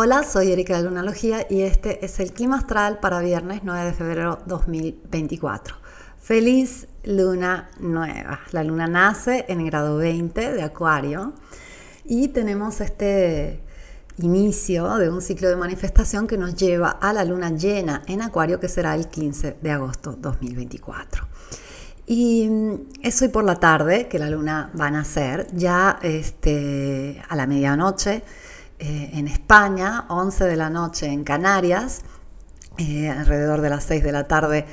Hola, soy Erika de Lunalogía y este es el clima astral para viernes 9 de febrero 2024. Feliz luna nueva. La luna nace en el grado 20 de Acuario y tenemos este inicio de un ciclo de manifestación que nos lleva a la luna llena en Acuario que será el 15 de agosto 2024. Y mm, es hoy por la tarde que la luna va a nacer, ya este, a la medianoche eh, en España, 11 de la noche en Canarias, eh, alrededor de las 6 de la tarde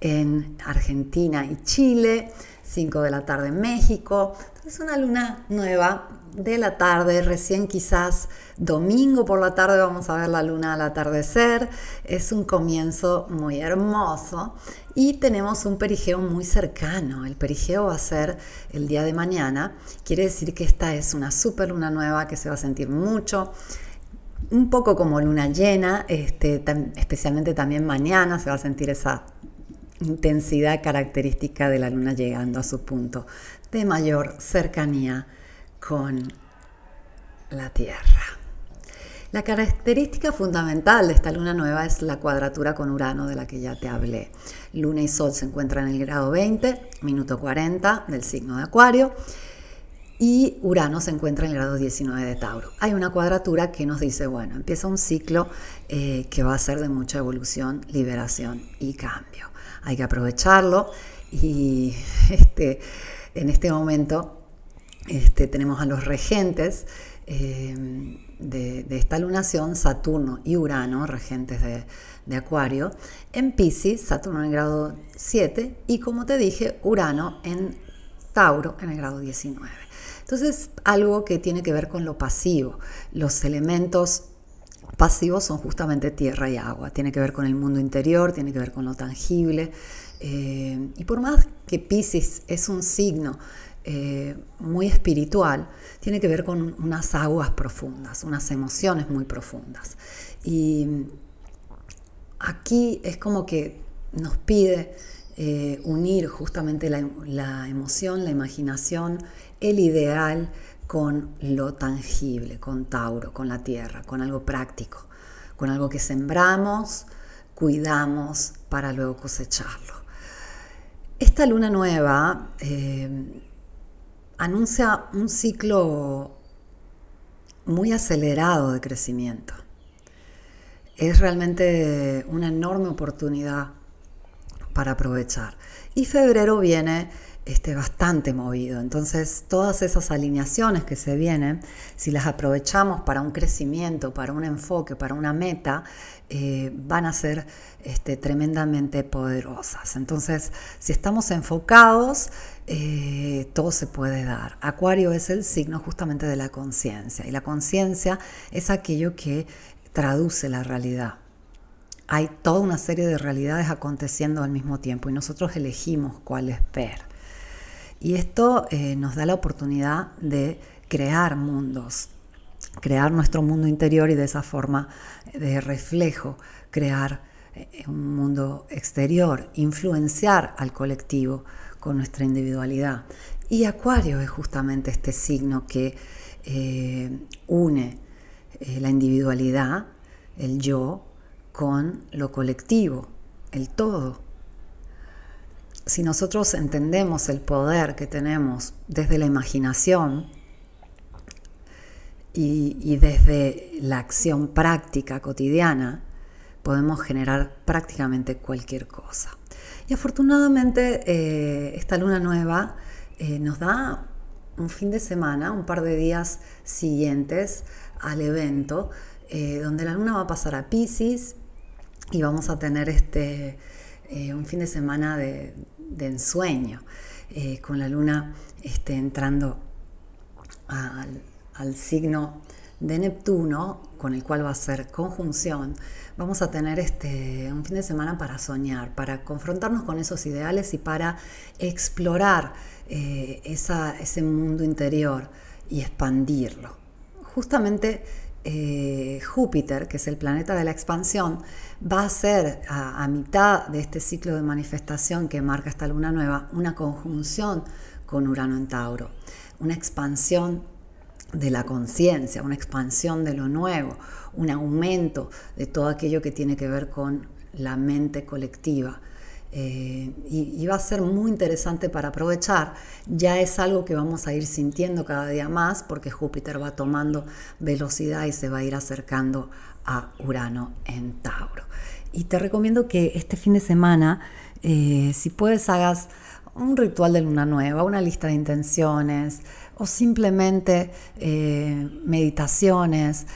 en Argentina y Chile, 5 de la tarde en México. Es una luna nueva de la tarde, recién quizás domingo por la tarde vamos a ver la luna al atardecer. Es un comienzo muy hermoso y tenemos un perigeo muy cercano. El perigeo va a ser el día de mañana. Quiere decir que esta es una super luna nueva que se va a sentir mucho. Un poco como luna llena, este, especialmente también mañana se va a sentir esa intensidad característica de la luna llegando a su punto de mayor cercanía con la Tierra. La característica fundamental de esta luna nueva es la cuadratura con Urano de la que ya te hablé. Luna y Sol se encuentran en el grado 20, minuto 40 del signo de Acuario y Urano se encuentra en el grado 19 de Tauro. Hay una cuadratura que nos dice, bueno, empieza un ciclo eh, que va a ser de mucha evolución, liberación y cambio. Hay que aprovecharlo y este, en este momento este, tenemos a los regentes eh, de, esta lunación, Saturno y Urano, regentes de, Acuario, en Pisces, Saturno en grado 7 y como te dije, Urano en Tauro en el grado 19. Entonces, algo que tiene que ver con lo pasivo. Los elementos pasivos son justamente tierra y agua. Tiene que ver con el mundo interior, tiene que ver con lo tangible. Eh, y por más que Pisces es un signo eh, muy espiritual, tiene que ver con unas aguas profundas, unas emociones muy profundas. Y aquí es como que nos pide eh, unir justamente la, emoción, la imaginación, el ideal con lo tangible, con Tauro, con la tierra, con algo práctico, con algo que sembramos, cuidamos para luego cosecharlo. Esta luna nueva eh, anuncia un ciclo muy acelerado de crecimiento. Es realmente una enorme oportunidad para aprovechar. Y febrero viene este, bastante movido. Entonces, todas esas alineaciones que se vienen, si las aprovechamos para un crecimiento, para un enfoque, para una meta, eh, van a ser este, tremendamente poderosas. Entonces, si estamos enfocados, eh, todo se puede dar. Acuario es el signo justamente de la conciencia y la conciencia es aquello que traduce la realidad. Hay toda una serie de realidades aconteciendo al mismo tiempo y nosotros elegimos cuál es ver. Y esto eh, nos da la oportunidad de crear mundos, crear nuestro mundo interior y de esa forma de reflejo crear eh, un mundo exterior, influenciar al colectivo con nuestra individualidad. Y Acuario es justamente este signo que eh, une la individualidad, el yo, con lo colectivo, el todo si nosotros entendemos el poder que tenemos desde la imaginación y, desde la acción práctica cotidiana, podemos generar prácticamente cualquier cosa. Y afortunadamente eh, esta luna nueva eh, nos da un fin de semana, un par de días siguientes al evento, eh, donde la luna va a pasar a Pisces y vamos a tener este, un fin de semana de, de ensueño, eh, con la luna este, entrando al, signo de Neptuno, con el cual va a ser conjunción, vamos a tener este, un fin de semana para soñar, para confrontarnos con esos ideales y para explorar eh, ese mundo interior y expandirlo. Justamente eh, Júpiter, que es el planeta de la expansión, va a ser a, mitad de este ciclo de manifestación que marca esta luna nueva una conjunción con Urano en Tauro, una expansión de la conciencia, una expansión de lo nuevo, un aumento de todo aquello que tiene que ver con la mente colectiva. Eh, y, va a ser muy interesante para aprovechar. Ya es algo que vamos a ir sintiendo cada día más porque Júpiter va tomando velocidad y se va a ir acercando a Urano en Tauro. Y te recomiendo que este fin de semana, eh, si puedes, hagas un ritual de luna nueva, una lista de intenciones o simplemente eh, meditaciones,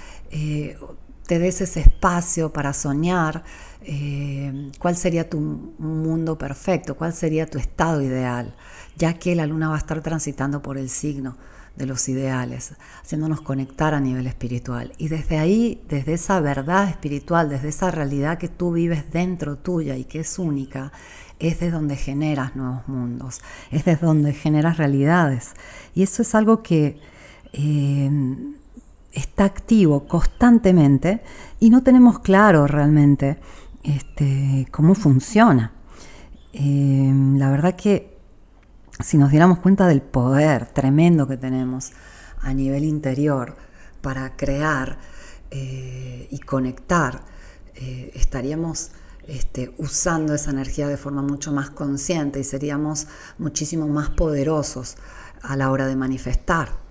te des ese espacio para soñar eh, cuál sería tu mundo perfecto, cuál sería tu estado ideal, ya que la luna va a estar transitando por el signo de los ideales, haciéndonos conectar a nivel espiritual. Y desde ahí, desde esa verdad espiritual, desde esa realidad que tú vives dentro tuya y que es única, es de donde generas nuevos mundos, es de donde generas realidades. Y eso es algo que eh, está activo constantemente y no tenemos claro realmente este, cómo funciona. Em, la verdad que si nos diéramos cuenta del poder tremendo que tenemos a nivel interior para crear eh, y conectar, eh, estaríamos este, usando esa energía de forma mucho más consciente y seríamos muchísimo más poderosos a la hora de manifestar.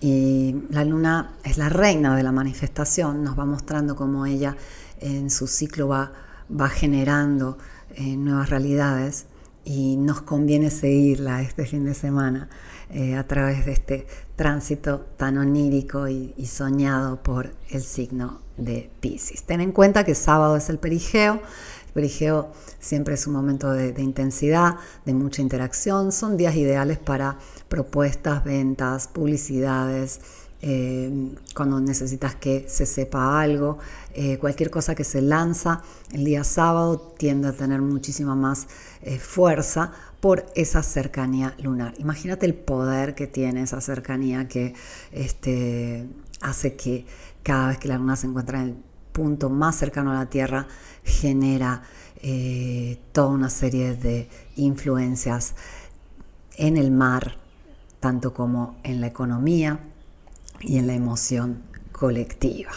Y la luna es la reina de la manifestación, nos va mostrando cómo ella en su ciclo va, va generando eh, nuevas realidades y nos conviene seguirla este fin de semana eh, a través de este tránsito tan onírico y, soñado por el signo de Pisces. Ten en cuenta que sábado es el perigeo. El perigeo siempre es un momento de, de intensidad, de mucha interacción. Son días ideales para propuestas, ventas, publicidades, eh, cuando necesitas que se sepa algo, eh, cualquier cosa que se lanza el día sábado tiende a tener muchísima más eh, fuerza por esa cercanía lunar. Imagínate el poder que tiene esa cercanía que este, hace que cada vez que la luna se encuentra en el punto más cercano a la Tierra genera toda una serie de influencias en el mar, tanto como en la economía, y en la emoción colectiva.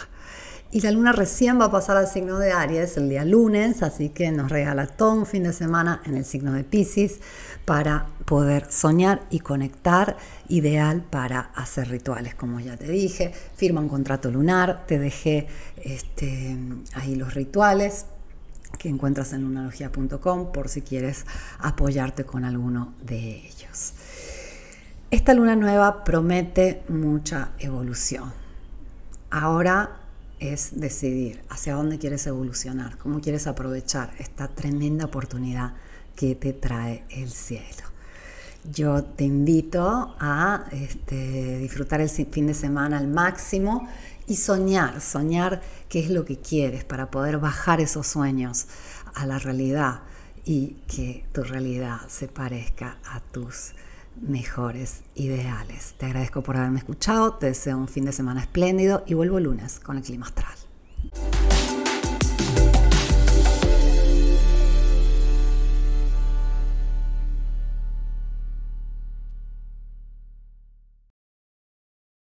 Y la luna recién va a pasar al signo de Aries el día lunes, así que nos regala todo un fin de semana en el signo de Pisces para poder soñar y conectar, ideal para hacer rituales, como ya te dije. Firma un contrato lunar, te dejé este, ahí los rituales que encuentras en lunalogía.com por si quieres apoyarte con alguno de ellos. Esta luna nueva promete mucha evolución. Ahora es decidir hacia dónde quieres evolucionar, cómo quieres aprovechar esta tremenda oportunidad que te trae el cielo. Yo te invito a este, disfrutar el fin de semana al máximo y soñar, soñar qué es lo que quieres para poder bajar esos sueños a la realidad y que tu realidad se parezca a tus mejores ideales. Te agradezco por haberme escuchado, te deseo un fin de semana espléndido y vuelvo lunes con el clima astral.